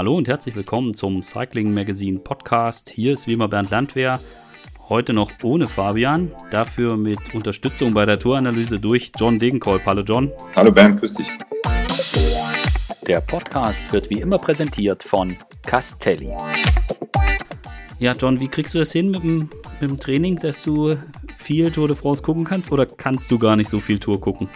Hallo und herzlich willkommen zum Cycling Magazine Podcast. Hier ist wie immer Bernd Landwehr. Heute noch ohne Fabian, dafür mit Unterstützung bei der Touranalyse durch John Degenkolb. Hallo John. Hallo Bernd, grüß dich. Der Podcast wird wie immer präsentiert von Castelli. Ja, John, wie kriegst du das hin mit dem, mit dem Training, dass du viel Tour de France gucken kannst oder kannst du gar nicht so viel Tour gucken?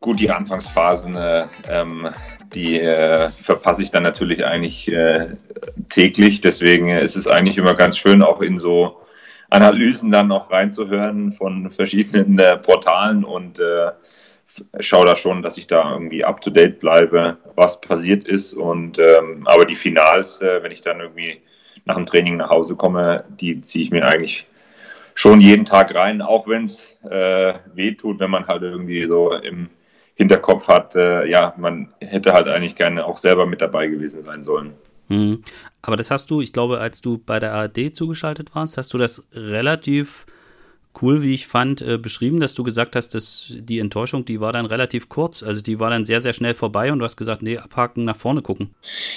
Gut, die Anfangsphasen, äh, ähm, die äh, verpasse ich dann natürlich eigentlich äh, täglich. Deswegen ist es eigentlich immer ganz schön, auch in so Analysen dann auch reinzuhören von verschiedenen äh, Portalen und äh, schaue da schon, dass ich da irgendwie up to date bleibe, was passiert ist. Und ähm, aber die Finals, äh, wenn ich dann irgendwie nach dem Training nach Hause komme, die ziehe ich mir eigentlich schon jeden Tag rein, auch wenn es äh, weh tut, wenn man halt irgendwie so im Hinterkopf hat, äh, ja, man hätte halt eigentlich gerne auch selber mit dabei gewesen sein sollen. Mhm. Aber das hast du, ich glaube, als du bei der ARD zugeschaltet warst, hast du das relativ cool, wie ich fand, äh, beschrieben, dass du gesagt hast, dass die Enttäuschung, die war dann relativ kurz. Also die war dann sehr, sehr schnell vorbei und du hast gesagt, nee, abhaken, nach vorne gucken.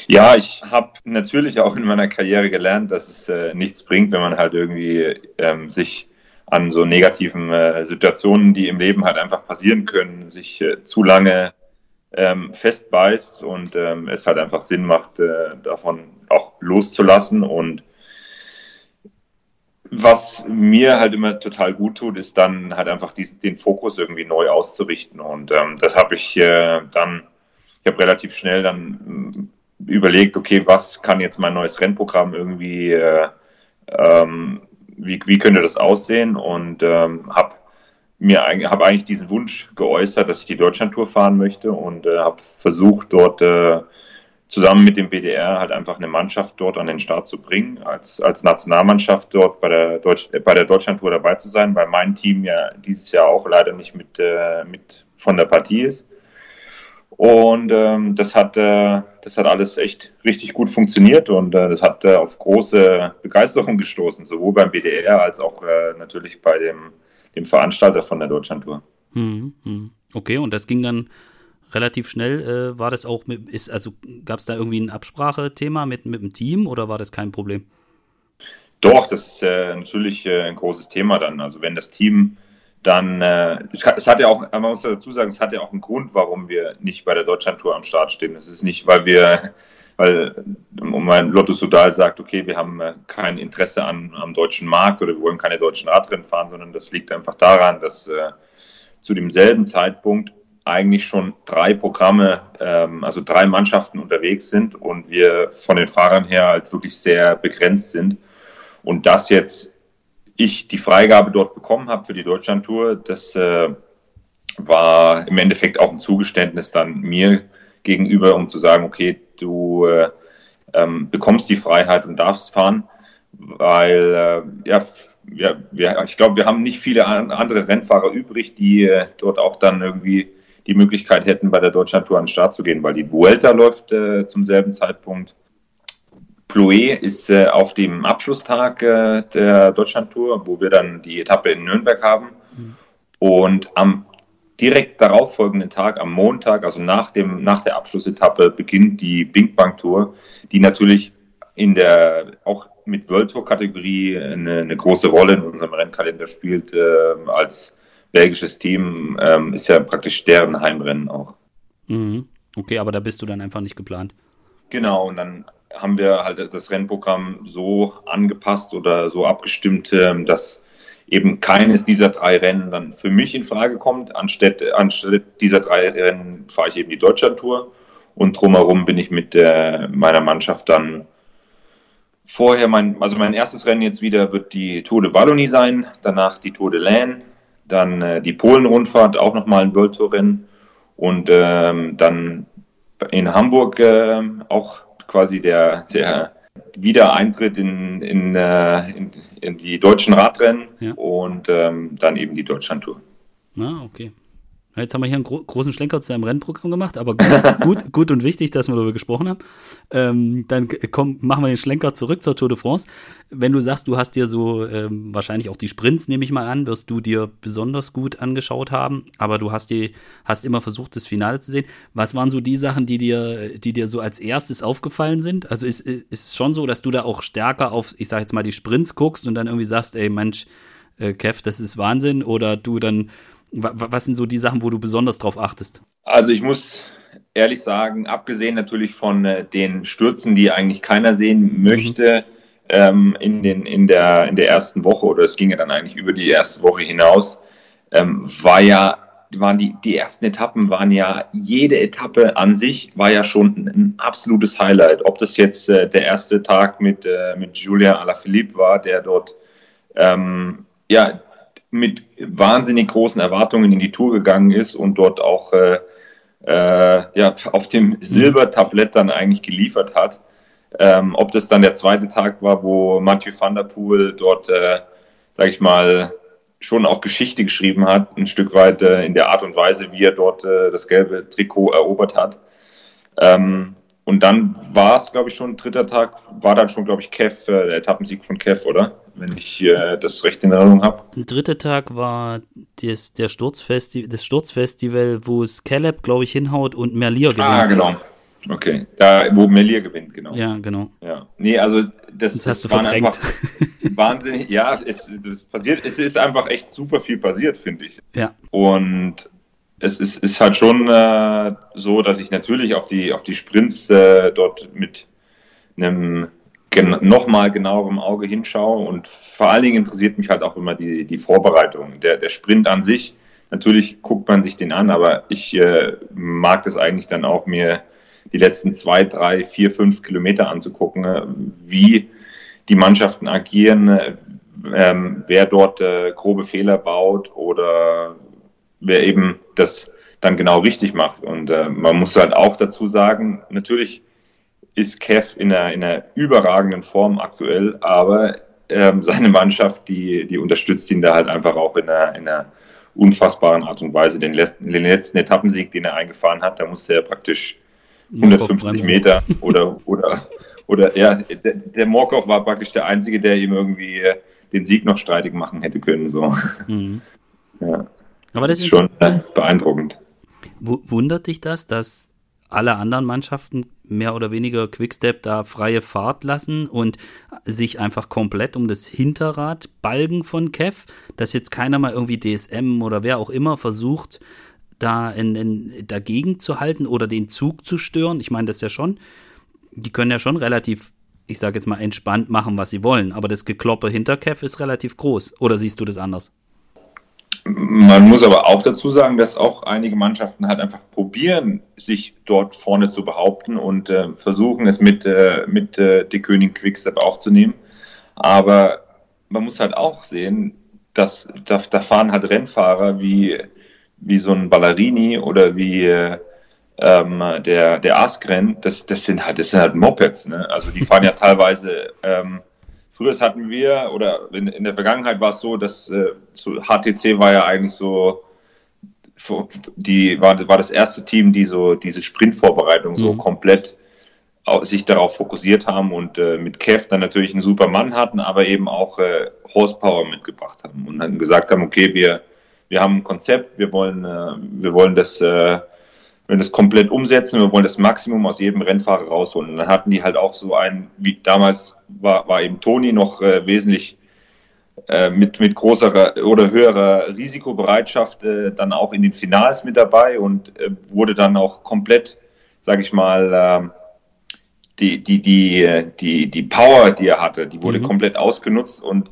Ja, ich habe natürlich auch in meiner Karriere gelernt, dass es äh, nichts bringt, wenn man halt irgendwie ähm, sich an so negativen äh, Situationen, die im Leben halt einfach passieren können, sich äh, zu lange ähm, festbeißt und ähm, es halt einfach Sinn macht, äh, davon auch loszulassen und was mir halt immer total gut tut, ist dann halt einfach diesen, den Fokus irgendwie neu auszurichten. Und ähm, das habe ich äh, dann, ich habe relativ schnell dann äh, überlegt, okay, was kann jetzt mein neues Rennprogramm irgendwie, äh, ähm, wie, wie könnte das aussehen? Und ähm, habe mir habe eigentlich diesen Wunsch geäußert, dass ich die Deutschlandtour fahren möchte und äh, habe versucht, dort äh, zusammen mit dem BDR halt einfach eine Mannschaft dort an den Start zu bringen, als, als Nationalmannschaft dort bei der, Deutsch, äh, bei der Deutschlandtour dabei zu sein, weil mein Team ja dieses Jahr auch leider nicht mit, äh, mit von der Partie ist. Und ähm, das, hat, äh, das hat alles echt richtig gut funktioniert und äh, das hat äh, auf große Begeisterung gestoßen, sowohl beim BDR als auch äh, natürlich bei dem, dem Veranstalter von der Deutschlandtour. Hm, hm. Okay, und das ging dann relativ schnell äh, war das auch mit, ist, also gab es da irgendwie ein Absprachethema mit, mit dem Team oder war das kein Problem? Doch, das ist äh, natürlich ein großes Thema dann. Also wenn das Team dann, äh, es, hat, es hat ja auch, man muss dazu sagen, es hat ja auch einen Grund, warum wir nicht bei der Deutschlandtour am Start stehen. Es ist nicht, weil wir, weil um mein Lotto Sudal sagt, okay, wir haben äh, kein Interesse an, am deutschen Markt oder wir wollen keine deutschen Radrennen fahren, sondern das liegt einfach daran, dass äh, zu demselben Zeitpunkt eigentlich schon drei Programme, ähm, also drei Mannschaften unterwegs sind und wir von den Fahrern her halt wirklich sehr begrenzt sind. Und dass jetzt ich die Freigabe dort bekommen habe für die Deutschlandtour, das äh, war im Endeffekt auch ein Zugeständnis dann mir gegenüber, um zu sagen, okay, du äh, ähm, bekommst die Freiheit und darfst fahren, weil äh, ja, ja, wir, ich glaube, wir haben nicht viele andere Rennfahrer übrig, die äh, dort auch dann irgendwie die Möglichkeit hätten, bei der Deutschlandtour an den Start zu gehen, weil die Vuelta läuft äh, zum selben Zeitpunkt. Ploé ist äh, auf dem Abschlusstag äh, der Deutschlandtour, wo wir dann die Etappe in Nürnberg haben. Mhm. Und am direkt darauffolgenden Tag, am Montag, also nach, dem, nach der Abschlussetappe, beginnt die Bing Bang Tour, die natürlich in der auch mit World Tour Kategorie eine, eine große Rolle in unserem Rennkalender spielt, äh, als belgisches Team ähm, ist ja praktisch deren Heimrennen auch. Mhm. Okay, aber da bist du dann einfach nicht geplant. Genau, und dann haben wir halt das Rennprogramm so angepasst oder so abgestimmt, ähm, dass eben keines dieser drei Rennen dann für mich in Frage kommt. Anstatt, anstatt dieser drei Rennen fahre ich eben die Deutschlandtour und drumherum bin ich mit der, meiner Mannschaft dann vorher mein, also mein erstes Rennen jetzt wieder wird die Tour de Wallonie sein, danach die Tour de Laine, dann äh, die Polen-Rundfahrt, auch nochmal ein World Tour Rennen und ähm, dann in Hamburg äh, auch quasi der, der Wiedereintritt in, in, äh, in, in, die deutschen Radrennen ja. und ähm, dann eben die Deutschlandtour. Ah, okay. Jetzt haben wir hier einen gro großen Schlenker zu einem Rennprogramm gemacht, aber gut, gut, gut, und wichtig, dass wir darüber gesprochen haben. Ähm, dann komm, machen wir den Schlenker zurück zur Tour de France. Wenn du sagst, du hast dir so ähm, wahrscheinlich auch die Sprints, nehme ich mal an, wirst du dir besonders gut angeschaut haben, aber du hast die, hast immer versucht, das Finale zu sehen. Was waren so die Sachen, die dir, die dir so als erstes aufgefallen sind? Also ist, ist es schon so, dass du da auch stärker auf, ich sag jetzt mal, die Sprints guckst und dann irgendwie sagst, ey Mensch, äh, Kev, das ist Wahnsinn, oder du dann was sind so die Sachen, wo du besonders drauf achtest? Also ich muss ehrlich sagen, abgesehen natürlich von äh, den Stürzen, die eigentlich keiner sehen möchte, ähm, in, den, in, der, in der ersten Woche, oder es ging ja dann eigentlich über die erste Woche hinaus, ähm, war ja, waren die, die ersten Etappen waren ja, jede Etappe an sich war ja schon ein, ein absolutes Highlight. Ob das jetzt äh, der erste Tag mit, äh, mit Julien Alaphilippe war, der dort ähm, ja, mit wahnsinnig großen Erwartungen in die Tour gegangen ist und dort auch äh, äh, ja, auf dem Silbertablett dann eigentlich geliefert hat. Ähm, ob das dann der zweite Tag war, wo Mathieu van der Poel dort, äh, sag ich mal, schon auch Geschichte geschrieben hat, ein Stück weit äh, in der Art und Weise, wie er dort äh, das gelbe Trikot erobert hat. Ähm, und dann war es, glaube ich, schon dritter Tag, war dann schon, glaube ich, Kev, äh, der Etappensieg von Kev, oder? Wenn ich äh, das recht in Erinnerung habe. Dritter Tag war des, der Sturzfesti das Sturzfestival, wo es Caleb, glaube ich, hinhaut und Merlier gewinnt. Ah, genau. Okay, da, wo Merlier gewinnt, genau. Ja, genau. Ja. Nee, also das, das hast du verdrängt. einfach wahnsinnig, ja, es passiert, es ist einfach echt super viel passiert, finde ich. Ja. Und es ist, ist halt schon äh, so, dass ich natürlich auf die, auf die Sprints äh, dort mit einem gen nochmal genauerem Auge hinschaue und vor allen Dingen interessiert mich halt auch immer die, die Vorbereitung. Der, der Sprint an sich, natürlich guckt man sich den an, aber ich äh, mag es eigentlich dann auch mir die letzten zwei, drei, vier, fünf Kilometer anzugucken, äh, wie die Mannschaften agieren, äh, ähm, wer dort äh, grobe Fehler baut oder wer eben das dann genau richtig macht. Und äh, man muss halt auch dazu sagen, natürlich ist Kev in einer, in einer überragenden Form aktuell, aber ähm, seine Mannschaft, die, die unterstützt ihn da halt einfach auch in einer, in einer unfassbaren Art und Weise. Den letzten, den letzten Etappensieg, den er eingefahren hat, da musste er praktisch 150 Meter oder, oder, oder ja, der, der Morkov war praktisch der Einzige, der ihm irgendwie äh, den Sieg noch streitig machen hätte können. So. Mhm. Ja. Aber das, ist schon äh, beeindruckend. Wundert dich das, dass alle anderen Mannschaften mehr oder weniger Quickstep da freie Fahrt lassen und sich einfach komplett um das Hinterrad balgen von Kev, dass jetzt keiner mal irgendwie DSM oder wer auch immer versucht, da in, in, dagegen zu halten oder den Zug zu stören. Ich meine, das ja schon, die können ja schon relativ, ich sage jetzt mal, entspannt machen, was sie wollen, aber das Gekloppe hinter Kev ist relativ groß. Oder siehst du das anders? Man muss aber auch dazu sagen, dass auch einige Mannschaften halt einfach probieren, sich dort vorne zu behaupten und äh, versuchen, es mit, äh, mit äh, De König Quickstep aufzunehmen. Aber man muss halt auch sehen, dass da, da fahren halt Rennfahrer wie, wie so ein Ballerini oder wie äh, ähm, der, der Askren, das, das sind halt, das sind halt Mopeds, ne? Also die fahren ja teilweise ähm, Früher hatten wir, oder in, in der Vergangenheit war es so, dass äh, zu HTC war ja eigentlich so, die war, war das erste Team, die so diese Sprintvorbereitung mhm. so komplett sich darauf fokussiert haben und äh, mit Kev dann natürlich einen super Mann hatten, aber eben auch äh, Horsepower mitgebracht haben und dann gesagt haben, okay, wir, wir haben ein Konzept, wir wollen, äh, wir wollen das äh, wenn das komplett umsetzen, wir wollen das Maximum aus jedem Rennfahrer rausholen. Und dann hatten die halt auch so einen, wie damals war, war eben Toni noch äh, wesentlich äh, mit, mit großer oder höherer Risikobereitschaft äh, dann auch in den Finals mit dabei und äh, wurde dann auch komplett, sage ich mal, ähm, die, die, die, die, die Power, die er hatte, die wurde mhm. komplett ausgenutzt und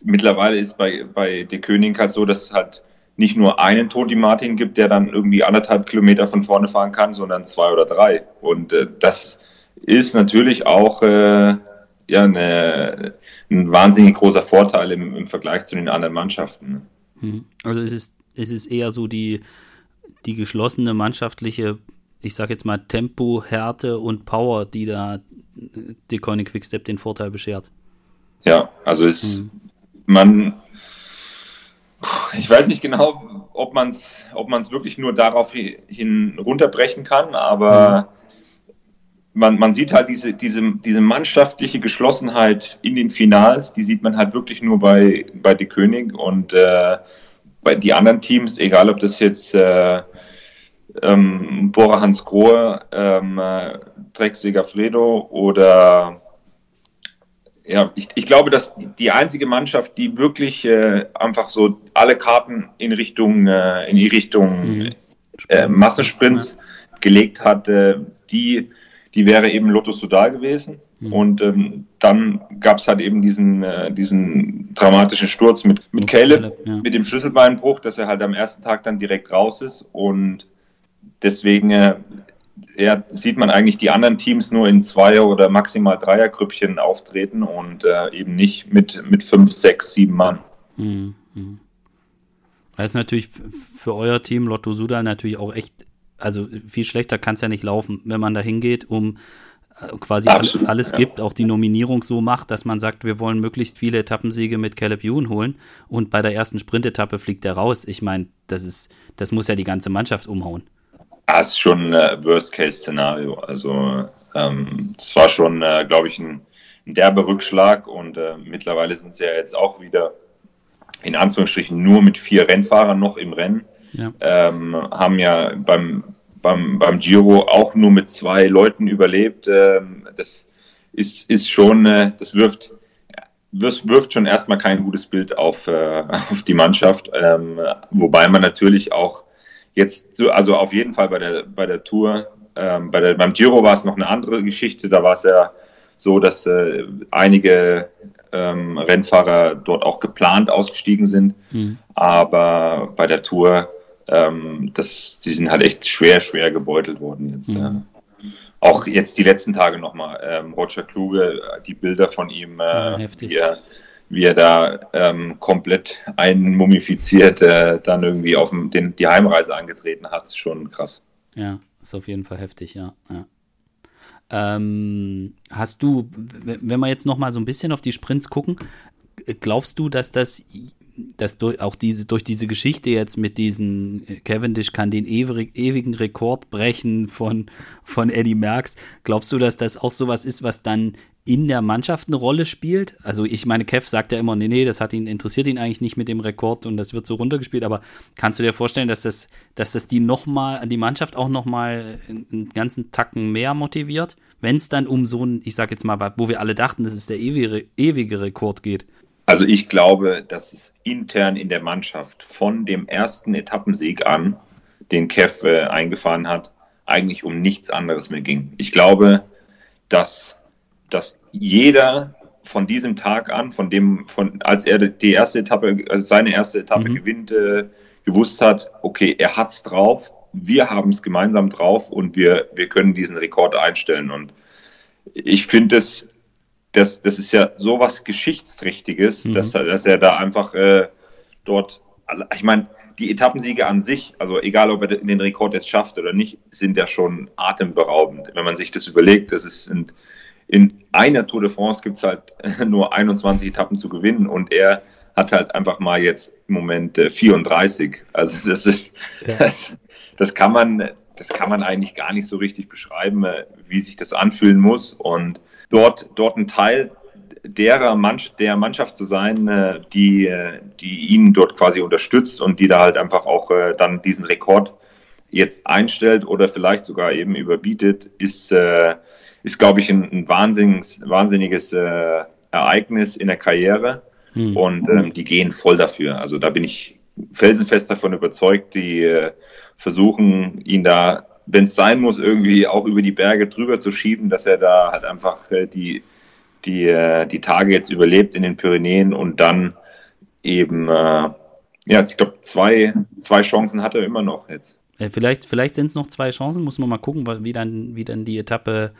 mittlerweile ist bei, bei der König halt so, dass halt nicht nur einen Toni Martin gibt, der dann irgendwie anderthalb Kilometer von vorne fahren kann, sondern zwei oder drei. Und äh, das ist natürlich auch äh, ja, eine, ein wahnsinnig großer Vorteil im, im Vergleich zu den anderen Mannschaften. Hm. Also es ist, es ist eher so die, die geschlossene mannschaftliche, ich sag jetzt mal Tempo, Härte und Power, die da die Koenig Quickstep den Vorteil beschert. Ja, also es, hm. man ich weiß nicht genau, ob man es ob man's wirklich nur darauf hin runterbrechen kann, aber man, man sieht halt diese, diese, diese mannschaftliche Geschlossenheit in den Finals, die sieht man halt wirklich nur bei, bei De König und äh, bei die anderen Teams, egal ob das jetzt äh, ähm, Bora Hans Grohe, ähm, äh, Drexiger Fredo oder ja, ich, ich glaube, dass die einzige Mannschaft, die wirklich äh, einfach so alle Karten in Richtung, äh, in die Richtung mhm. äh, Massensprints gelegt hat, äh, die, die wäre eben Lotto Sudal gewesen. Mhm. Und ähm, dann gab es halt eben diesen, äh, diesen dramatischen Sturz mit, mit Caleb, Caleb ja. mit dem Schlüsselbeinbruch, dass er halt am ersten Tag dann direkt raus ist. Und deswegen ja, sieht man eigentlich die anderen Teams nur in Zweier- oder maximal Dreiergrüppchen auftreten und äh, eben nicht mit, mit fünf, sechs, sieben Mann. Mhm. Das ist natürlich für euer Team Lotto Sudal natürlich auch echt, also viel schlechter kann es ja nicht laufen, wenn man da hingeht, um äh, quasi Absolut, alles ja. gibt, auch die Nominierung so macht, dass man sagt, wir wollen möglichst viele Etappensiege mit Caleb Ewan holen und bei der ersten Sprintetappe fliegt er raus. Ich meine, das ist, das muss ja die ganze Mannschaft umhauen. Das ist schon ein Worst-Case-Szenario. Also ähm, das war schon, äh, glaube ich, ein, ein derber Rückschlag und äh, mittlerweile sind sie ja jetzt auch wieder in Anführungsstrichen nur mit vier Rennfahrern noch im Rennen. Ja. Ähm, haben ja beim, beim, beim Giro auch nur mit zwei Leuten überlebt. Ähm, das ist, ist schon, äh, das wirft, wirft, wirft schon erstmal kein gutes Bild auf, äh, auf die Mannschaft. Ähm, wobei man natürlich auch Jetzt, so, also auf jeden Fall bei der, bei der Tour, ähm, bei der, beim Giro war es noch eine andere Geschichte. Da war es ja so, dass äh, einige ähm, Rennfahrer dort auch geplant ausgestiegen sind. Mhm. Aber bei der Tour, ähm, das, die sind halt echt schwer, schwer gebeutelt worden jetzt. Mhm. Ja. Auch jetzt die letzten Tage nochmal. Ähm, Roger Kluge, die Bilder von ihm, äh, ja, wie, er, wie er da ähm, komplett einmumifiziert äh, dann irgendwie auf den, den, die Heimreise angetreten hat, ist schon krass. Ja, ist auf jeden Fall heftig, ja. ja. Ähm, hast du, wenn wir jetzt noch mal so ein bisschen auf die Sprints gucken, glaubst du, dass das dass durch, auch diese, durch diese Geschichte jetzt mit diesen Cavendish kann den ewig, ewigen Rekord brechen von, von Eddie Merckx. Glaubst du, dass das auch sowas ist, was dann in der Mannschaft eine Rolle spielt. Also ich meine, Kev sagt ja immer, nee, nee, das hat ihn, interessiert ihn eigentlich nicht mit dem Rekord und das wird so runtergespielt, aber kannst du dir vorstellen, dass das, dass das die nochmal, die Mannschaft auch nochmal einen ganzen Tacken mehr motiviert, wenn es dann um so ein, ich sag jetzt mal, wo wir alle dachten, dass es der ewige, ewige Rekord geht? Also ich glaube, dass es intern in der Mannschaft von dem ersten Etappensieg an, den Kev äh, eingefahren hat, eigentlich um nichts anderes mehr ging. Ich glaube, dass dass jeder von diesem Tag an, von dem, von als er die erste Etappe, also seine erste Etappe mhm. gewinnt, äh, gewusst hat, okay, er hat's drauf, wir haben es gemeinsam drauf und wir, wir können diesen Rekord einstellen. Und ich finde es, das, das ist ja sowas Geschichtsträchtiges, mhm. dass, dass er da einfach äh, dort, ich meine, die Etappensiege an sich, also egal ob er den Rekord jetzt schafft oder nicht, sind ja schon atemberaubend. Wenn man sich das überlegt, das ist, sind in einer Tour de France gibt es halt nur 21 Etappen zu gewinnen und er hat halt einfach mal jetzt im Moment 34. Äh, also das ist, ja. das, das, kann man, das kann man eigentlich gar nicht so richtig beschreiben, äh, wie sich das anfühlen muss. Und dort, dort ein Teil derer Mann, der Mannschaft zu sein, äh, die, die ihn dort quasi unterstützt und die da halt einfach auch dann diesen Rekord jetzt einstellt oder vielleicht sogar eben überbietet, ist, äh, ist, glaube ich, ein, ein wahnsinniges, wahnsinniges äh, Ereignis in der Karriere. Mhm. Und ähm, die gehen voll dafür. Also da bin ich felsenfest davon überzeugt, die äh, versuchen, ihn da, wenn es sein muss, irgendwie auch über die Berge drüber zu schieben, dass er da halt einfach äh, die, die, äh, die Tage jetzt überlebt in den Pyrenäen und dann eben, äh, ja, ich glaube, zwei, zwei Chancen hat er immer noch jetzt. Äh, vielleicht, vielleicht sind es noch zwei Chancen, muss man mal gucken, wie dann, wie dann die Etappe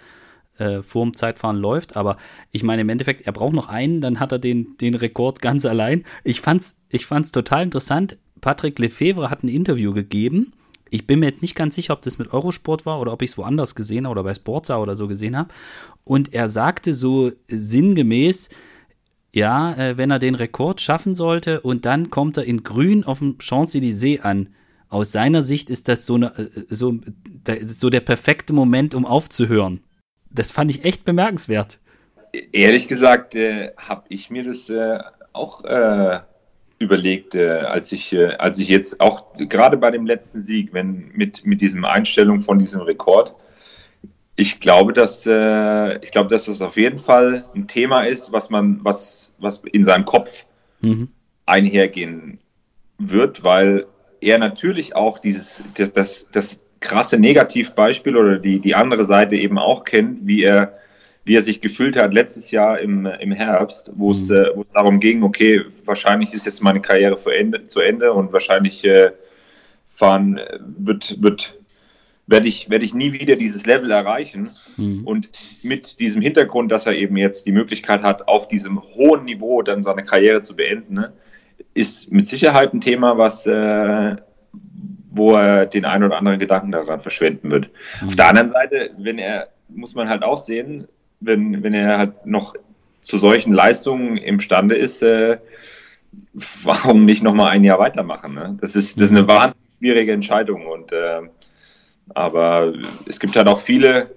äh, vorm Zeitfahren läuft. Aber ich meine, im Endeffekt, er braucht noch einen, dann hat er den, den Rekord ganz allein. Ich fand's, ich fand's total interessant. Patrick Lefevre hat ein Interview gegeben. Ich bin mir jetzt nicht ganz sicher, ob das mit Eurosport war oder ob ich es woanders gesehen habe oder bei Sportsa oder so gesehen habe. Und er sagte so sinngemäß, ja, äh, wenn er den Rekord schaffen sollte und dann kommt er in Grün auf dem Champs-Élysées an. Aus seiner Sicht ist das so, eine, äh, so, so der perfekte Moment, um aufzuhören. Das fand ich echt bemerkenswert. Ehrlich gesagt äh, habe ich mir das äh, auch äh, überlegt, äh, als ich, äh, als ich jetzt auch gerade bei dem letzten Sieg, wenn mit, mit diesem Einstellung von diesem Rekord, ich glaube, dass äh, ich glaube, dass das auf jeden Fall ein Thema ist, was man, was, was in seinem Kopf mhm. einhergehen wird, weil er natürlich auch dieses, das, das, das krasse Negativbeispiel oder die, die andere Seite eben auch kennt, wie er, wie er sich gefühlt hat letztes Jahr im, im Herbst, wo es, mhm. äh, darum ging, okay, wahrscheinlich ist jetzt meine Karriere zu Ende, zu Ende und wahrscheinlich äh, fahren wird, wird werde ich, werde ich nie wieder dieses Level erreichen. Mhm. Und mit diesem Hintergrund, dass er eben jetzt die Möglichkeit hat, auf diesem hohen Niveau dann seine Karriere zu beenden, ne, ist mit Sicherheit ein Thema, was, äh, wo er den einen oder anderen Gedanken daran verschwenden wird. Mhm. Auf der anderen Seite, wenn er, muss man halt auch sehen, wenn, wenn er halt noch zu solchen Leistungen imstande ist, äh, warum nicht nochmal ein Jahr weitermachen? Ne? Das, ist, das ist eine wahnsinnig schwierige Entscheidung und äh, aber es gibt halt auch viele,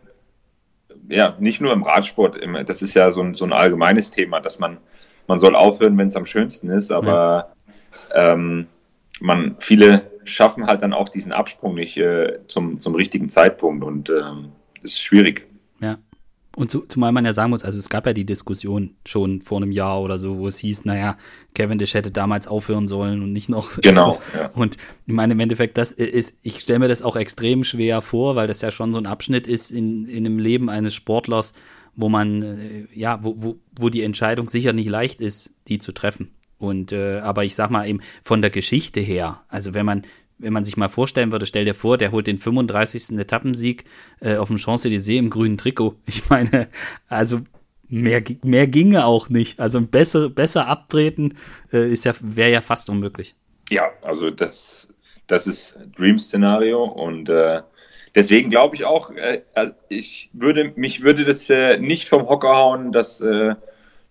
ja, nicht nur im Radsport, das ist ja so ein, so ein allgemeines Thema, dass man, man soll aufhören, wenn es am schönsten ist, aber ja. ähm, man, viele schaffen halt dann auch diesen Absprung nicht äh, zum, zum richtigen Zeitpunkt und ähm, das ist schwierig. Ja. Und zu, zumal man ja sagen muss, also es gab ja die Diskussion schon vor einem Jahr oder so, wo es hieß, naja, Cavendish hätte damals aufhören sollen und nicht noch. Genau. Ja. Und ich meine, im Endeffekt, das ist, ich stelle mir das auch extrem schwer vor, weil das ja schon so ein Abschnitt ist in, in dem Leben eines Sportlers, wo man, äh, ja, wo, wo, wo die Entscheidung sicher nicht leicht ist, die zu treffen. Und äh, aber ich sag mal eben von der Geschichte her, also wenn man wenn man sich mal vorstellen würde, stell dir vor, der holt den 35. Etappensieg äh, auf dem Champs-Élysées im grünen Trikot. Ich meine, also mehr, mehr ginge auch nicht. Also besser, besser abtreten äh, ja, wäre ja fast unmöglich. Ja, also das, das ist Dream-Szenario und äh, deswegen glaube ich auch, äh, also ich würde, mich würde das äh, nicht vom Hocker hauen, dass äh,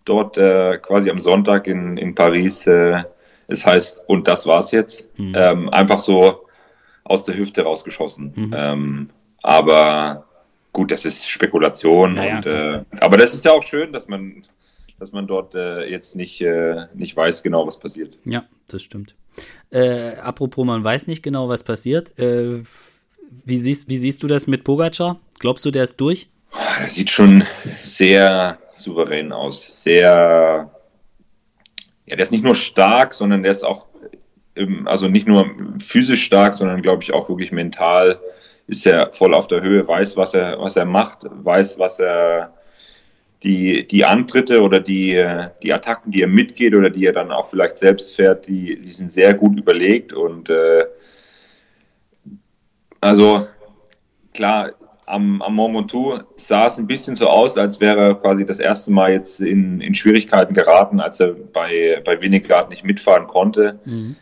dort äh, quasi am Sonntag in, in Paris es heißt, und das war's jetzt. Mhm. Ähm, einfach so aus der Hüfte rausgeschossen. Mhm. Ähm, aber gut, das ist Spekulation. Ja, und, Äh, aber das ist ja auch schön, dass man, dass man dort äh, jetzt nicht, äh, nicht weiß genau, was passiert. Ja, das stimmt. Äh, apropos, man weiß nicht genau, was passiert. Äh, wie, siehst, wie siehst du das mit Pogacar? Glaubst du, der ist durch? Das sieht schon sehr souverän aus. Sehr ja, der ist nicht nur stark, sondern der ist auch, also nicht nur physisch stark, sondern glaube ich auch wirklich mental ist er voll auf der Höhe, weiß, was er, was er macht, weiß, was er, die, die Antritte oder die, die Attacken, die er mitgeht oder die er dann auch vielleicht selbst fährt, die, die sind sehr gut überlegt und äh, also klar, am, am Mont Ventoux sah es ein bisschen so aus, als wäre er quasi das erste Mal jetzt in, in Schwierigkeiten geraten, als er bei, bei Winnegard nicht mitfahren konnte. Mhm.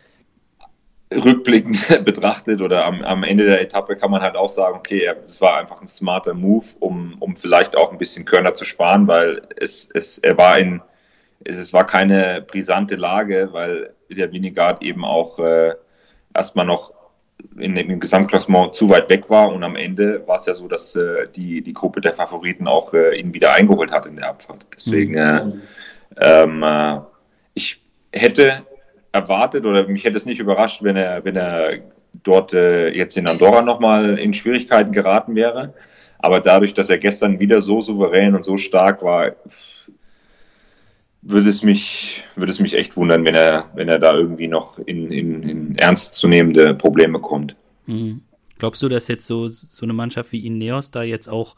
Rückblickend betrachtet oder am, am Ende der Etappe kann man halt auch sagen, okay, es war einfach ein smarter Move, um, um vielleicht auch ein bisschen Körner zu sparen, weil es, es, er war in, es, es war keine brisante Lage, weil der Winnegard eben auch äh, erstmal noch in dem Gesamtklassement zu weit weg war und am Ende war es ja so, dass äh, die, die Gruppe der Favoriten auch äh, ihn wieder eingeholt hat in der Abfahrt. Deswegen, mhm. äh, ähm, äh, ich hätte erwartet oder mich hätte es nicht überrascht, wenn er, wenn er dort äh, jetzt in Andorra nochmal in Schwierigkeiten geraten wäre. Aber dadurch, dass er gestern wieder so souverän und so stark war, würde es mich, würde es mich echt wundern, wenn er, wenn er da irgendwie noch in, in, in ernstzunehmende Probleme kommt. Mhm. Glaubst du, dass jetzt so, so eine Mannschaft wie Ineos da jetzt auch,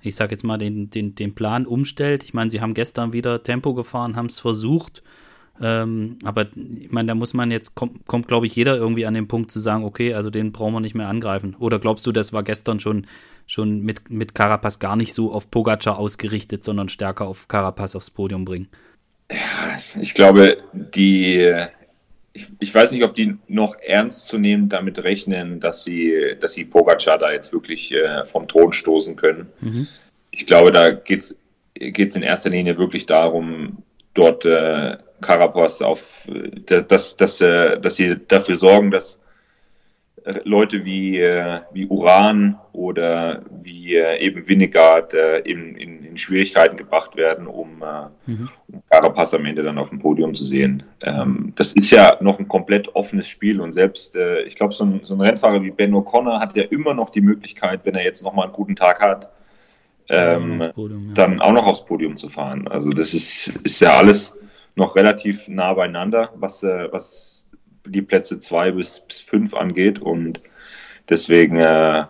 ich sag jetzt mal, den, den, den Plan umstellt? Ich meine, sie haben gestern wieder Tempo gefahren, haben es versucht. Ähm, aber ich meine, da muss man jetzt, kommt, kommt glaube ich, jeder irgendwie an den Punkt zu sagen, okay, also den brauchen wir nicht mehr angreifen. Oder glaubst du, das war gestern schon, schon mit, mit Carapaz gar nicht so auf Pogacar ausgerichtet, sondern stärker auf Carapaz aufs Podium bringen? Ja, ich glaube, die, ich, ich, weiß nicht, ob die noch ernst zu nehmen damit rechnen, dass sie, dass sie Pogacar da jetzt wirklich äh, vom Thron stoßen können. Mhm. Ich glaube, da geht es in erster Linie wirklich darum, dort äh, Carapaz auf, äh, dass, dass, äh, dass sie dafür sorgen, dass Leute wie, äh, wie Uran oder wie äh, eben Winnegard äh, in, in, in, Schwierigkeiten gebracht werden, um, äh, mhm. um Carapaz am Ende dann auf dem Podium zu sehen. Ähm, das ist ja noch ein komplett offenes Spiel und selbst, äh, ich glaube, so, so, ein Rennfahrer wie Ben O'Connor hat ja immer noch die Möglichkeit, wenn er jetzt nochmal einen guten Tag hat, ähm, Podium, ja. dann auch noch aufs Podium zu fahren. Also das ist, ist ja alles noch relativ nah beieinander, was, äh, was die Plätze zwei bis, bis fünf angeht. Und deswegen äh,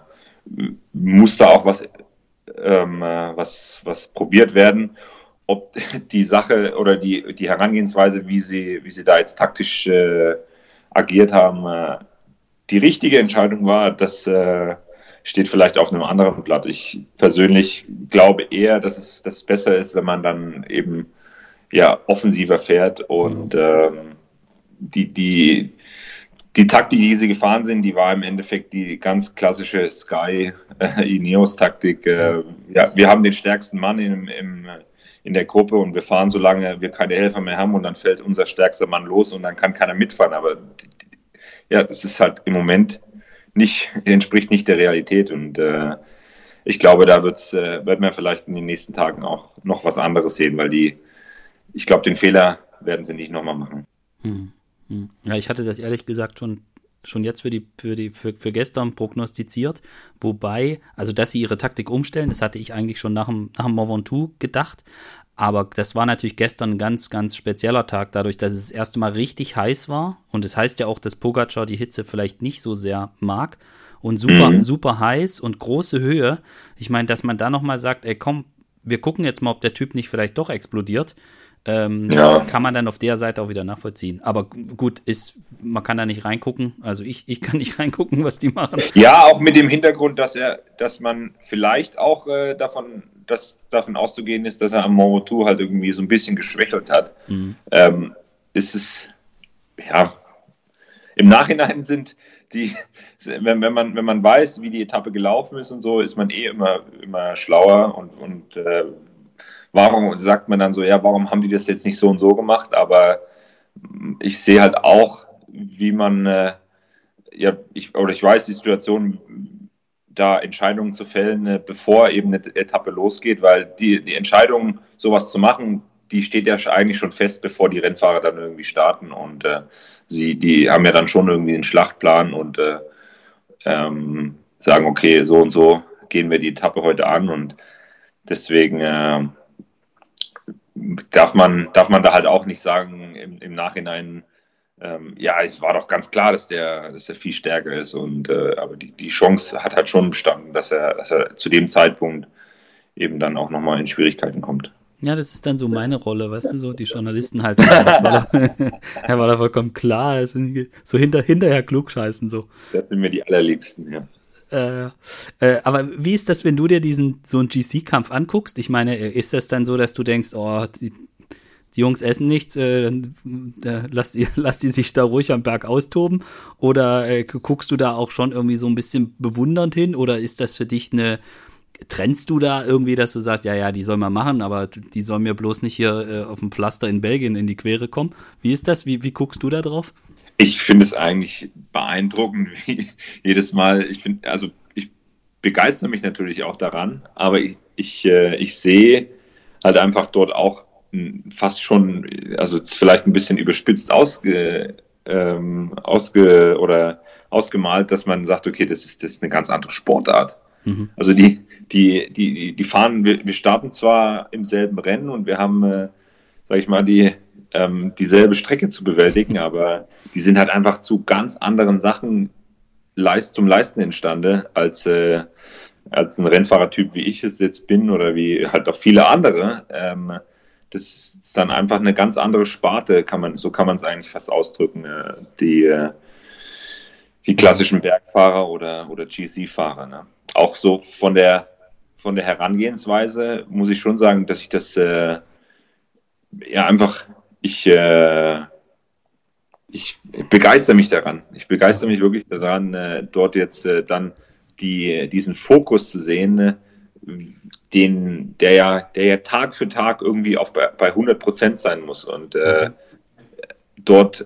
muss da auch was, ähm, äh, was, was probiert werden. Ob die Sache oder die, die Herangehensweise, wie sie, wie sie da jetzt taktisch äh, agiert haben, äh, die richtige Entscheidung war, das äh, steht vielleicht auf einem anderen Blatt. Ich persönlich glaube eher, dass es, dass es besser ist, wenn man dann eben ja offensiver fährt und mhm. ähm, die, die, die Taktik, die sie gefahren sind, die war im Endeffekt die ganz klassische Sky äh, Ineos-Taktik. Äh, ja, wir haben den stärksten Mann im, im, in der Gruppe und wir fahren, solange wir keine Helfer mehr haben und dann fällt unser stärkster Mann los und dann kann keiner mitfahren. Aber ja, das ist halt im Moment nicht, entspricht nicht der Realität und äh, ich glaube, da wird's, äh, wird man vielleicht in den nächsten Tagen auch noch was anderes sehen, weil die, ich glaube, den Fehler werden sie nicht nochmal machen. Hm. Ja, ich hatte das ehrlich gesagt schon schon jetzt für die für die für, für gestern prognostiziert, wobei also dass sie ihre Taktik umstellen, das hatte ich eigentlich schon nach dem nach dem Mont Ventoux gedacht, aber das war natürlich gestern ein ganz ganz spezieller Tag, dadurch, dass es das erste Mal richtig heiß war. Und es das heißt ja auch, dass Pogacar die Hitze vielleicht nicht so sehr mag. Und super mhm. super heiß und große Höhe. Ich meine, dass man da noch mal sagt, ey komm, wir gucken jetzt mal, ob der Typ nicht vielleicht doch explodiert ähm, ja. kann man dann auf der Seite auch wieder nachvollziehen. Aber gut, ist, man kann da nicht reingucken. Also ich, ich kann nicht reingucken, was die machen. Ja, auch mit dem Hintergrund, dass er, dass man vielleicht auch äh, davon, dass davon auszugehen ist, dass er am Morotou halt irgendwie so ein bisschen geschwächelt hat. Mhm. Ähm, ist es, ja, im Nachhinein sind die, wenn, wenn, man, wenn man weiß, wie die Etappe gelaufen ist und so, ist man eh immer, immer schlauer und, und äh, warum sagt man dann so, ja, warum haben die das jetzt nicht so und so gemacht? Aber ich sehe halt auch, wie man, äh, ja, ich, oder ich weiß die Situation, da Entscheidungen zu fällen, äh, bevor eben eine Etappe losgeht, weil die, die Entscheidung, sowas zu machen, die steht ja eigentlich schon fest, bevor die Rennfahrer dann irgendwie starten und äh, sie, die haben ja dann schon irgendwie einen Schlachtplan und äh, ähm, sagen, okay, so und so gehen wir die Etappe heute an und deswegen äh, darf man, darf man da halt auch nicht sagen im, im Nachhinein, ähm, ja, es war doch ganz klar, dass der, dass er viel stärker ist. Und äh, aber die, die Chance hat halt schon bestanden, dass er, dass er zu dem Zeitpunkt eben dann auch nochmal in Schwierigkeiten kommt. Ja, das ist dann so meine Rolle, weißt du, so die Journalisten halt. War da, er war da vollkommen klar, so hinter, hinterher klugscheißen so. Das sind mir die allerliebsten, ja. Äh, äh, aber wie ist das, wenn du dir diesen so einen GC-Kampf anguckst? Ich meine, äh, ist das dann so, dass du denkst, oh, die, die Jungs essen nichts, äh, dann lass, die, lass die sich da ruhig am Berg austoben? Oder äh, guckst du da auch schon irgendwie so ein bisschen bewundernd hin? Oder ist das für dich eine, trennst du da irgendwie, dass du sagst, ja, ja, die soll man machen, aber die soll mir bloß nicht hier äh, auf dem Pflaster in Belgien in die Quere kommen? Wie ist das? Wie, wie guckst du da drauf? Ich finde es eigentlich beeindruckend, wie jedes Mal, ich finde, also ich begeister mich natürlich auch daran, aber ich, ich, äh, ich sehe halt einfach dort auch fast schon, also vielleicht ein bisschen überspitzt ausge, ähm, ausge oder ausgemalt, dass man sagt, okay, das ist, das ist eine ganz andere Sportart. Mhm. Also die, die, die, die fahren, wir, wir starten zwar im selben Rennen und wir haben, äh, sag ich mal, die, ähm, dieselbe Strecke zu bewältigen, aber die sind halt einfach zu ganz anderen Sachen leist, zum Leisten imstande, als, äh, als ein Rennfahrertyp, wie ich es jetzt bin oder wie halt auch viele andere. Ähm, das ist dann einfach eine ganz andere Sparte, kann man, so kann man es eigentlich fast ausdrücken, äh, die, äh, die klassischen Bergfahrer oder, oder GC-Fahrer. Ne? Auch so von der, von der Herangehensweise muss ich schon sagen, dass ich das äh, ja einfach ich, äh, ich begeister mich daran. Ich begeister mich wirklich daran, äh, dort jetzt äh, dann die, diesen Fokus zu sehen, äh, den, der ja, der ja Tag für Tag irgendwie auf bei, bei 100 Prozent sein muss. Und äh, dort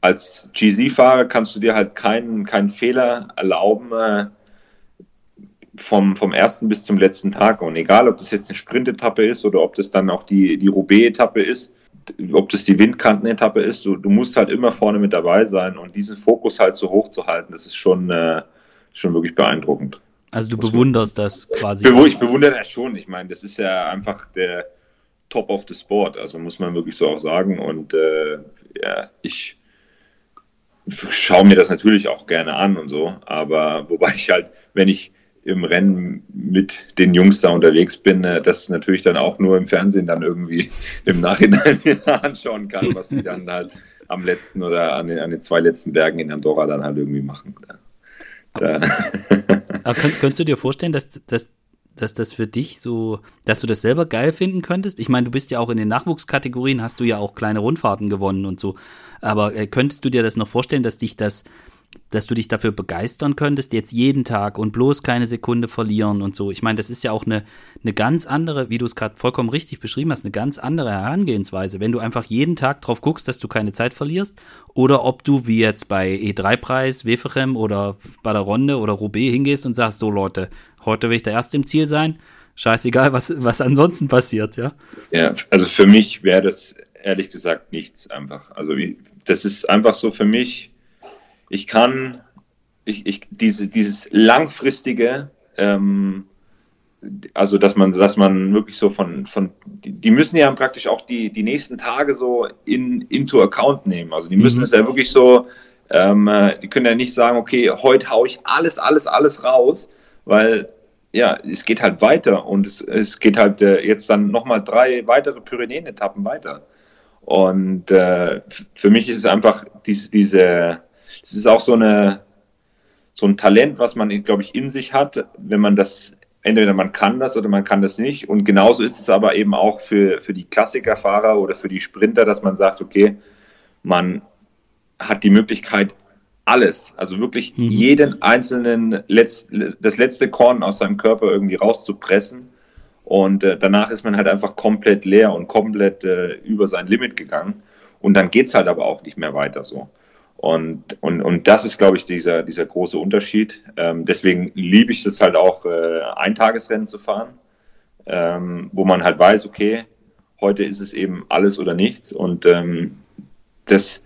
als GZ-Fahrer kannst du dir halt keinen, keinen Fehler erlauben äh, vom, vom ersten bis zum letzten Tag. Und egal, ob das jetzt eine Sprintetappe ist oder ob das dann auch die, die Roubaix-Etappe ist, ob das die Windkantenetappe ist, du, du musst halt immer vorne mit dabei sein und diesen Fokus halt so hoch zu halten, das ist schon, äh, schon wirklich beeindruckend. Also du bewunderst das quasi. Ich bewundere das schon. Ich meine, das ist ja einfach der Top of the Sport, also muss man wirklich so auch sagen. Und äh, ja, ich schaue mir das natürlich auch gerne an und so, aber wobei ich halt, wenn ich im Rennen mit den Jungs da unterwegs bin, äh, das natürlich dann auch nur im Fernsehen dann irgendwie im Nachhinein anschauen kann, was sie dann halt am letzten oder an den, an den zwei letzten Bergen in Andorra dann halt irgendwie machen. Da. Aber könnt, könntest du dir vorstellen, dass, dass, dass das für dich so, dass du das selber geil finden könntest? Ich meine, du bist ja auch in den Nachwuchskategorien, hast du ja auch kleine Rundfahrten gewonnen und so. Aber äh, könntest du dir das noch vorstellen, dass dich das dass du dich dafür begeistern könntest, jetzt jeden Tag und bloß keine Sekunde verlieren und so. Ich meine, das ist ja auch eine, eine ganz andere, wie du es gerade vollkommen richtig beschrieben hast, eine ganz andere Herangehensweise. Wenn du einfach jeden Tag drauf guckst, dass du keine Zeit verlierst, oder ob du wie jetzt bei E3-Preis, Weferem oder bei der Ronde oder Roubaix hingehst und sagst, so Leute, heute will ich der Erste im Ziel sein, scheißegal, was, was ansonsten passiert, ja? Ja, also für mich wäre das ehrlich gesagt nichts einfach. Also das ist einfach so für mich, ich kann, ich, ich, diese, dieses langfristige, ähm, also dass man, dass man wirklich so von, von die müssen ja praktisch auch die, die nächsten Tage so in, into account nehmen. Also die müssen mhm. es ja wirklich so, ähm, die können ja nicht sagen, okay, heute haue ich alles, alles, alles raus, weil ja, es geht halt weiter und es, es geht halt äh, jetzt dann nochmal drei weitere Pyrenäen-Etappen weiter. Und äh, für mich ist es einfach diese, diese es ist auch so eine so ein Talent, was man, glaube ich, in sich hat, wenn man das entweder man kann das oder man kann das nicht. Und genauso ist es aber eben auch für, für die Klassikerfahrer oder für die Sprinter, dass man sagt, okay, man hat die Möglichkeit, alles, also wirklich mhm. jeden einzelnen, Letz-, das letzte Korn aus seinem Körper irgendwie rauszupressen. Und äh, danach ist man halt einfach komplett leer und komplett äh, über sein Limit gegangen. Und dann geht es halt aber auch nicht mehr weiter so. Und, und, und das ist, glaube ich, dieser, dieser große Unterschied. Ähm, deswegen liebe ich es halt auch, äh, Eintagesrennen zu fahren, ähm, wo man halt weiß, okay, heute ist es eben alles oder nichts. Und ähm, das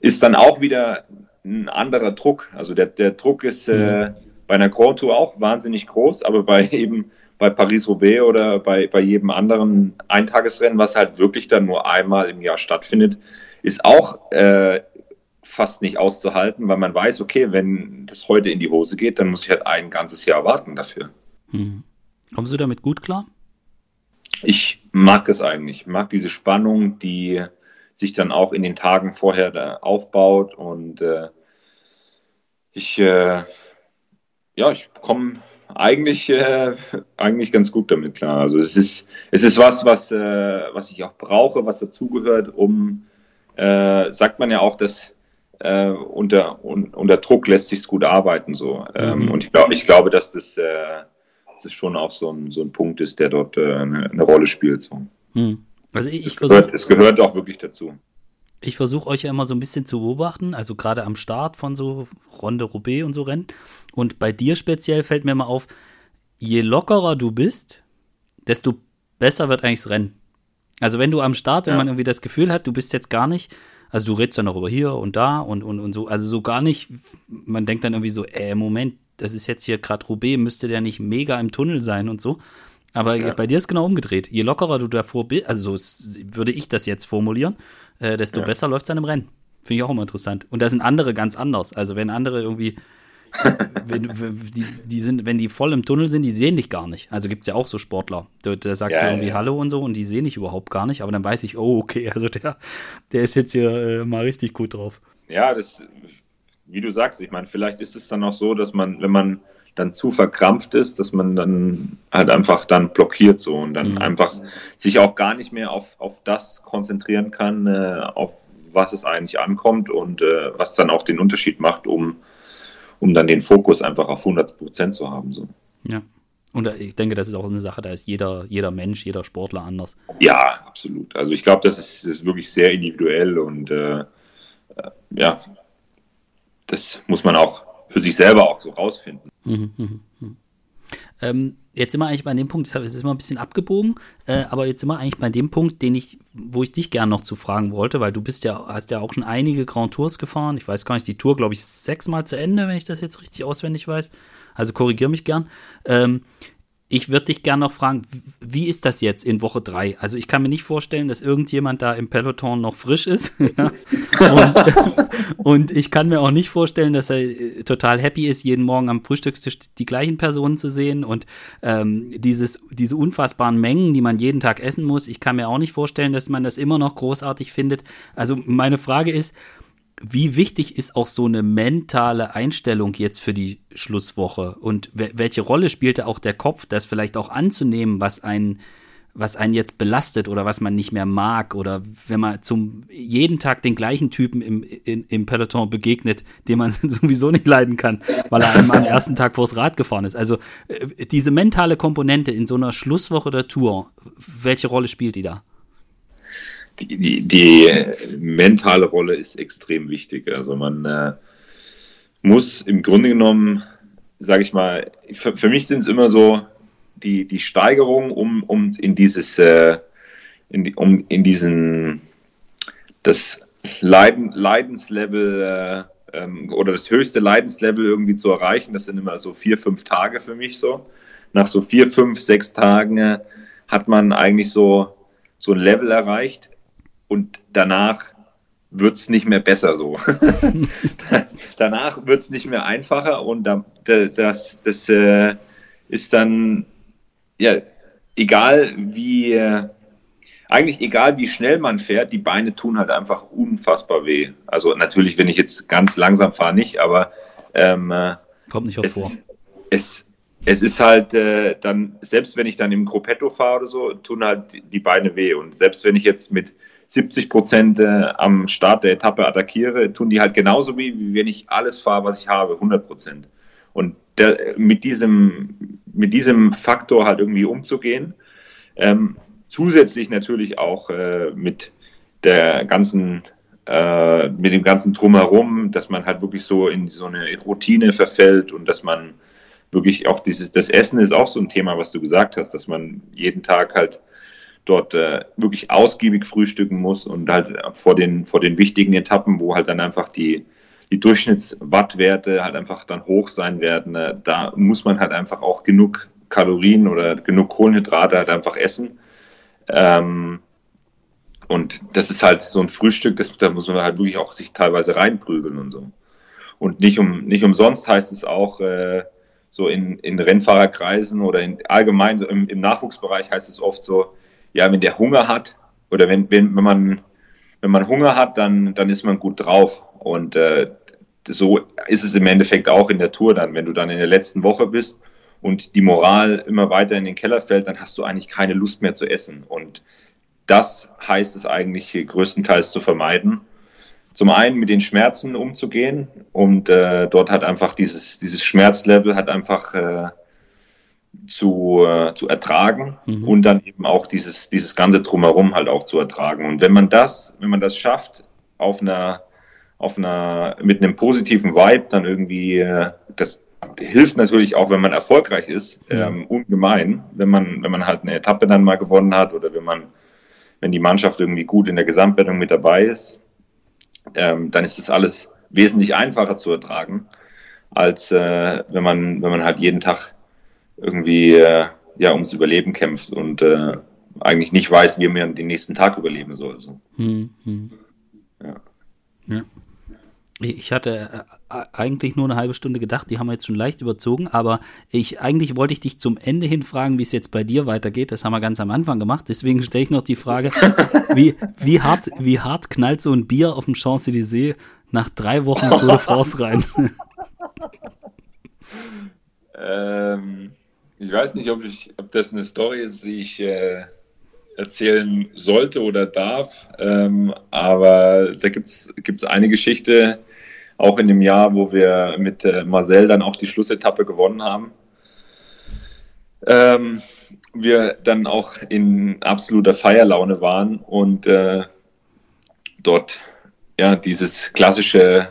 ist dann auch wieder ein anderer Druck. Also der, der Druck ist äh, bei einer Grand Tour auch wahnsinnig groß, aber bei eben bei Paris-Roubaix oder bei, bei jedem anderen Eintagesrennen, was halt wirklich dann nur einmal im Jahr stattfindet, ist auch äh, fast nicht auszuhalten, weil man weiß, okay, wenn das heute in die Hose geht, dann muss ich halt ein ganzes Jahr warten dafür. Hm. Kommst du damit gut klar? Ich mag das eigentlich. Ich mag diese Spannung, die sich dann auch in den Tagen vorher aufbaut und äh, ich, äh, ja, ich komme eigentlich, äh, eigentlich ganz gut damit klar. Also es ist, es ist was, was, äh, was ich auch brauche, was dazugehört, um, äh, sagt man ja auch, dass äh, unter, un, unter Druck lässt sich gut arbeiten. So. Ähm, mhm. Und ich, glaub, ich glaube, dass das, äh, das schon auch so ein, so ein Punkt ist, der dort äh, eine, eine, Rolle spielt. So. Mhm. Also ich, es, gehört, versuch, es gehört auch wirklich dazu. Ich versuche euch ja immer so ein bisschen zu beobachten, also gerade am Start von so Ronde Roubaix und so Rennen. Und bei dir speziell fällt mir mal auf, je lockerer du bist, desto besser wird eigentlich das Rennen. Also wenn du am Start, wenn ja. man irgendwie das Gefühl hat, du bist jetzt gar nicht also du redest dann auch über hier und da und, und, und so. Also so gar nicht, man denkt dann irgendwie so, äh, Moment, das ist jetzt hier gerade Roubaix, müsste der nicht mega im Tunnel sein und so. Aber ja. bei dir ist genau umgedreht. Je lockerer du davor bist, also so würde ich das jetzt formulieren, äh, desto ja. besser läuft es dann im Rennen. Finde ich auch immer interessant. Und da sind andere ganz anders. Also wenn andere irgendwie wenn, die, die sind, wenn die voll im Tunnel sind, die sehen dich gar nicht. Also gibt es ja auch so Sportler. Da, da sagst ja, du irgendwie ja. Hallo und so und die sehen dich überhaupt gar nicht, aber dann weiß ich, oh, okay, also der, der ist jetzt hier äh, mal richtig gut drauf. Ja, das, wie du sagst, ich meine, vielleicht ist es dann auch so, dass man, wenn man dann zu verkrampft ist, dass man dann halt einfach dann blockiert so und dann mhm. einfach sich auch gar nicht mehr auf, auf das konzentrieren kann, äh, auf was es eigentlich ankommt und äh, was dann auch den Unterschied macht, um um dann den Fokus einfach auf 100 Prozent zu haben. So. Ja. Und ich denke, das ist auch eine Sache, da ist jeder, jeder Mensch, jeder Sportler anders. Ja, absolut. Also ich glaube, das ist, ist, wirklich sehr individuell und äh, äh, ja, das muss man auch für sich selber auch so rausfinden. Mhm, mh, mh. Ähm, jetzt sind wir eigentlich bei dem Punkt, es ist immer ein bisschen abgebogen, äh, aber jetzt sind wir eigentlich bei dem Punkt, den ich, wo ich dich gerne noch zu fragen wollte, weil du bist ja, hast ja auch schon einige Grand Tours gefahren. Ich weiß gar nicht, die Tour, glaube ich, sechsmal zu Ende, wenn ich das jetzt richtig auswendig weiß. Also korrigier mich gern. Ähm, ich würde dich gerne noch fragen, wie ist das jetzt in Woche drei? Also ich kann mir nicht vorstellen, dass irgendjemand da im Peloton noch frisch ist. und, und, ich kann mir auch nicht vorstellen, dass er äh, total happy ist, jeden Morgen am Frühstückstisch die gleichen Personen zu sehen und ähm, dieses, diese unfassbaren Mengen, die man jeden Tag essen muss. Ich kann mir auch nicht vorstellen, dass man das immer noch großartig findet. Also meine Frage ist, wie wichtig ist auch so eine mentale Einstellung jetzt für die Schlusswoche? Und welche Rolle spielte auch der Kopf, das vielleicht auch anzunehmen, was einen, was einen jetzt belastet oder was man nicht mehr mag? Oder wenn man zum jeden Tag den gleichen Typen im, in, im Peloton begegnet, den man sowieso nicht leiden kann, weil er einem am ersten Tag vors Rad gefahren ist. Also äh, diese mentale Komponente in so einer Schlusswoche der Tour, welche Rolle spielt die da? Die, die, mentale Rolle ist extrem wichtig. Also man äh, muss im Grunde genommen, sage ich mal, für, für mich sind es immer so die, die Steigerung, um, um in dieses, äh, in, um in diesen, das Leiden, Leidenslevel äh, ähm, oder das höchste Leidenslevel irgendwie zu erreichen. Das sind immer so vier, fünf Tage für mich so. Nach so vier, fünf, sechs Tagen äh, hat man eigentlich so, so ein Level erreicht, und danach wird es nicht mehr besser so. danach wird es nicht mehr einfacher und das, das äh, ist dann, ja, egal wie, äh, eigentlich egal wie schnell man fährt, die Beine tun halt einfach unfassbar weh. Also natürlich, wenn ich jetzt ganz langsam fahre, nicht, aber ähm, äh, kommt nicht auf es vor. Ist, es, es ist halt äh, dann, selbst wenn ich dann im Gruppetto fahre oder so, tun halt die Beine weh. Und selbst wenn ich jetzt mit 70 Prozent äh, am Start der Etappe attackiere, tun die halt genauso wie, wie wenn ich alles fahre, was ich habe, 100 Prozent. Und der, mit, diesem, mit diesem Faktor halt irgendwie umzugehen, ähm, zusätzlich natürlich auch äh, mit der ganzen äh, mit dem ganzen Drumherum, dass man halt wirklich so in so eine Routine verfällt und dass man wirklich auch dieses, das Essen ist auch so ein Thema, was du gesagt hast, dass man jeden Tag halt dort äh, wirklich ausgiebig frühstücken muss und halt vor den, vor den wichtigen Etappen, wo halt dann einfach die, die Durchschnittswattwerte halt einfach dann hoch sein werden, äh, da muss man halt einfach auch genug Kalorien oder genug Kohlenhydrate halt einfach essen. Ähm, und das ist halt so ein Frühstück, das, da muss man halt wirklich auch sich teilweise reinprügeln und so. Und nicht, um, nicht umsonst heißt es auch, äh, so in, in Rennfahrerkreisen oder in, allgemein im, im Nachwuchsbereich heißt es oft so, ja, wenn der Hunger hat oder wenn, wenn, wenn, man, wenn man Hunger hat, dann, dann ist man gut drauf. Und äh, so ist es im Endeffekt auch in der Tour dann. Wenn du dann in der letzten Woche bist und die Moral immer weiter in den Keller fällt, dann hast du eigentlich keine Lust mehr zu essen. Und das heißt es eigentlich größtenteils zu vermeiden. Zum einen mit den Schmerzen umzugehen und äh, dort hat einfach dieses, dieses Schmerzlevel hat einfach äh, zu, äh, zu ertragen mhm. und dann eben auch dieses, dieses ganze Drumherum halt auch zu ertragen. Und wenn man das, wenn man das schafft, auf einer, auf einer, mit einem positiven Vibe dann irgendwie, äh, das hilft natürlich auch, wenn man erfolgreich ist, ähm, ungemein, wenn man, wenn man halt eine Etappe dann mal gewonnen hat oder wenn man, wenn die Mannschaft irgendwie gut in der Gesamtwertung mit dabei ist, ähm, dann ist das alles wesentlich einfacher zu ertragen, als äh, wenn man, wenn man halt jeden Tag irgendwie äh, ja ums Überleben kämpft und äh, eigentlich nicht weiß, wie man den nächsten Tag überleben soll. So. Hm, hm. Ja. ja. Ich hatte äh, eigentlich nur eine halbe Stunde gedacht, die haben wir jetzt schon leicht überzogen, aber ich eigentlich wollte ich dich zum Ende hin fragen, wie es jetzt bei dir weitergeht. Das haben wir ganz am Anfang gemacht. Deswegen stelle ich noch die Frage, wie, wie, hart, wie hart knallt so ein Bier auf dem Champs-Élysées nach drei Wochen Tour de France rein? ähm, ich weiß nicht, ob, ich, ob das eine Story ist, die ich äh, erzählen sollte oder darf, ähm, aber da gibt es eine Geschichte, auch in dem Jahr, wo wir mit äh, Marcel dann auch die Schlussetappe gewonnen haben. ähm, wir dann auch in absoluter Feierlaune waren und äh, dort ja dieses klassische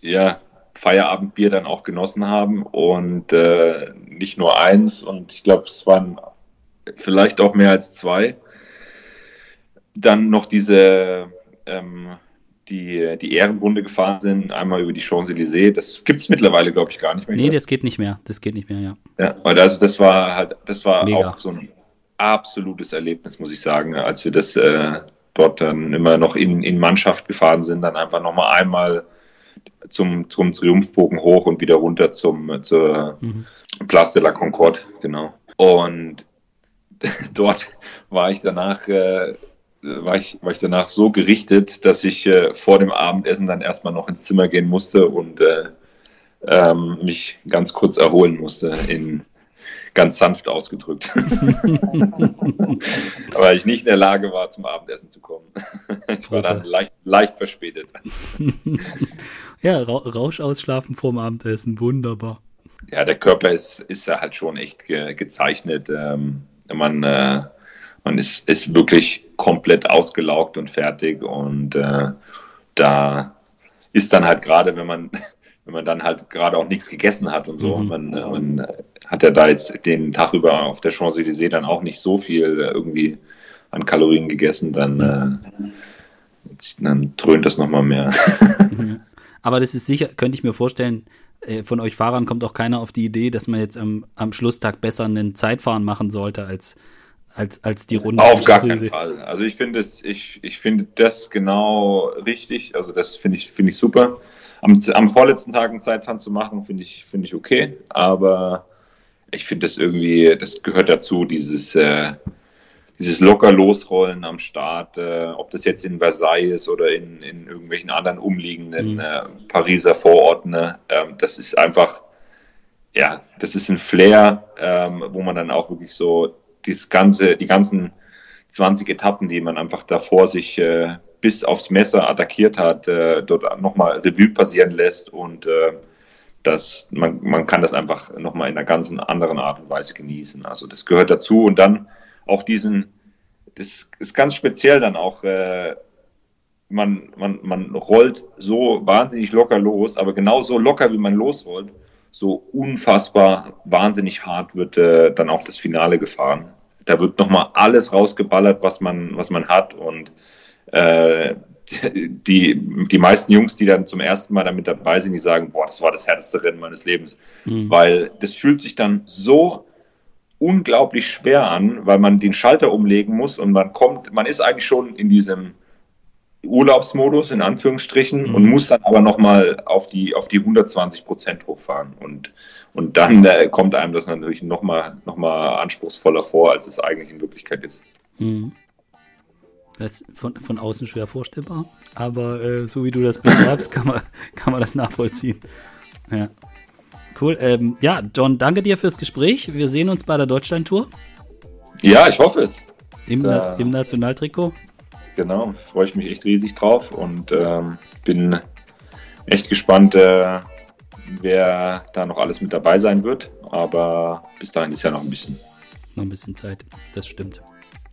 ja, Feierabendbier dann auch genossen haben und äh, nicht nur eins und ich glaube es waren vielleicht auch mehr als zwei. Dann noch diese ähm, die, die Ehrenrunde gefahren sind, einmal über die Champs-Élysées. Das gibt es mittlerweile, glaube ich, gar nicht mehr. Nee, das geht nicht mehr. Das geht nicht mehr, ja. Ja, aber das, das war halt, das war Mega. auch so ein absolutes Erlebnis, muss ich sagen, als wir das äh, dort dann immer noch in, in Mannschaft gefahren sind, dann einfach nochmal einmal zum, zum Triumphbogen hoch und wieder runter zum zur mhm. Place de la Concorde, genau. Und dort war ich danach äh, war ich, war ich danach so gerichtet, dass ich äh, vor dem Abendessen dann erstmal noch ins Zimmer gehen musste und äh, ähm, mich ganz kurz erholen musste, in ganz sanft ausgedrückt. Weil ich nicht in der Lage war, zum Abendessen zu kommen. ich war dann leicht, leicht verspätet. ja, Ra Rausch ausschlafen vorm Abendessen, wunderbar. Ja, der Körper ist, ist ja halt schon echt ge gezeichnet. Ähm, man äh, man ist, ist wirklich komplett ausgelaugt und fertig und äh, da ist dann halt gerade, wenn man wenn man dann halt gerade auch nichts gegessen hat und so. Mhm. Man, äh, man hat ja da jetzt den Tag über auf der Champs-Élysées dann auch nicht so viel irgendwie an Kalorien gegessen, dann, äh, jetzt, dann dröhnt das nochmal mehr. Mhm. Aber das ist sicher, könnte ich mir vorstellen, äh, von euch Fahrern kommt auch keiner auf die Idee, dass man jetzt am, am Schlusstag besser einen Zeitfahren machen sollte als als, als die Runde. Auf gar keinen Fall. Also ich finde es, ich, ich finde das genau richtig. Also das finde ich, finde ich super. Am, am vorletzten Tag ein Zeitfahren zu machen, finde ich, finde ich okay. Aber ich finde das irgendwie, das gehört dazu, dieses, äh, dieses locker losrollen am Start, äh, ob das jetzt in Versailles ist oder in, in irgendwelchen anderen umliegenden mhm. äh, Pariser Vororten, ne? ähm, das ist einfach, ja, das ist ein Flair, ähm, wo man dann auch wirklich so das ganze, die ganzen 20 Etappen, die man einfach davor sich äh, bis aufs Messer attackiert hat, äh, dort nochmal Revue passieren lässt und äh, das, man, man kann das einfach nochmal in einer ganz anderen Art und Weise genießen. Also das gehört dazu und dann auch diesen, das ist ganz speziell dann auch, äh, man, man, man rollt so wahnsinnig locker los, aber genauso locker, wie man losrollt, so unfassbar wahnsinnig hart wird äh, dann auch das Finale gefahren. Da wird nochmal alles rausgeballert, was man, was man hat. Und äh, die, die meisten Jungs, die dann zum ersten Mal damit dabei sind, die sagen, boah, das war das härteste Rennen meines Lebens. Mhm. Weil das fühlt sich dann so unglaublich schwer an, weil man den Schalter umlegen muss und man kommt, man ist eigentlich schon in diesem Urlaubsmodus in Anführungsstrichen mhm. und muss dann aber nochmal auf die, auf die 120 Prozent hochfahren. Und, und dann äh, kommt einem das natürlich nochmal noch mal anspruchsvoller vor, als es eigentlich in Wirklichkeit ist. Mhm. Das ist von, von außen schwer vorstellbar, aber äh, so wie du das beschreibst, kann man, kann man das nachvollziehen. Ja. Cool. Ähm, ja, John, danke dir fürs Gespräch. Wir sehen uns bei der Deutschland-Tour. Ja, ich hoffe es. Im, Na Im Nationaltrikot genau, freue ich mich echt riesig drauf und ähm, bin echt gespannt, äh, wer da noch alles mit dabei sein wird. Aber bis dahin ist ja noch ein bisschen. Noch ein bisschen Zeit, das stimmt.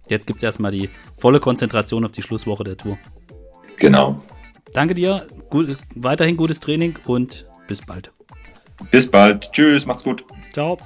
Jetzt gibt es erstmal die volle Konzentration auf die Schlusswoche der Tour. Genau. Danke dir, gut, weiterhin gutes Training und bis bald. Bis bald. Tschüss, macht's gut. Ciao.